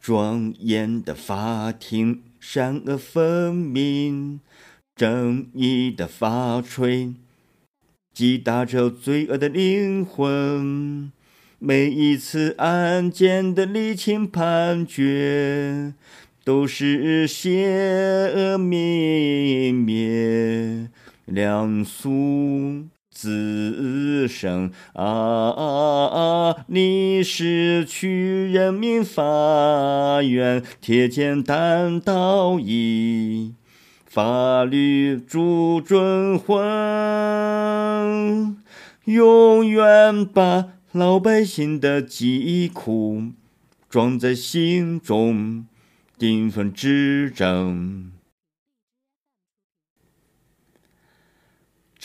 庄严的法庭，善恶分明，正义的法锤击打着罪恶的灵魂。每一次案件的厘清判决，都是邪恶泯灭，良俗滋生啊！你是去人民法院贴简单道义，法律铸准魂，永远把。老百姓的疾苦装在心中，顶风执政。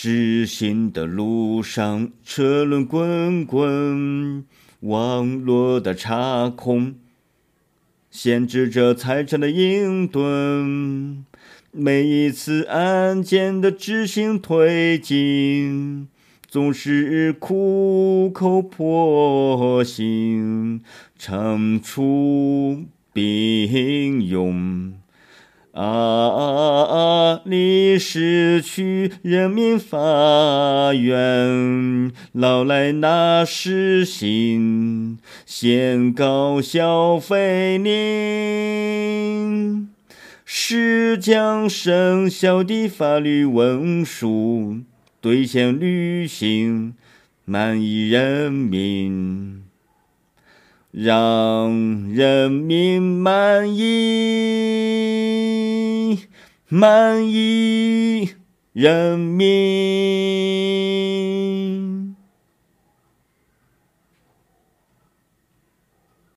执行的路上，车轮滚滚，网络的插空限制着财产的隐遁。每一次案件的执行推进。总是苦口婆心，长出并用啊！你是去人民法院，老来拿实刑，先告消费令，是将生效的法律文书。兑现履行，满意人民，让人民满意，满意人民。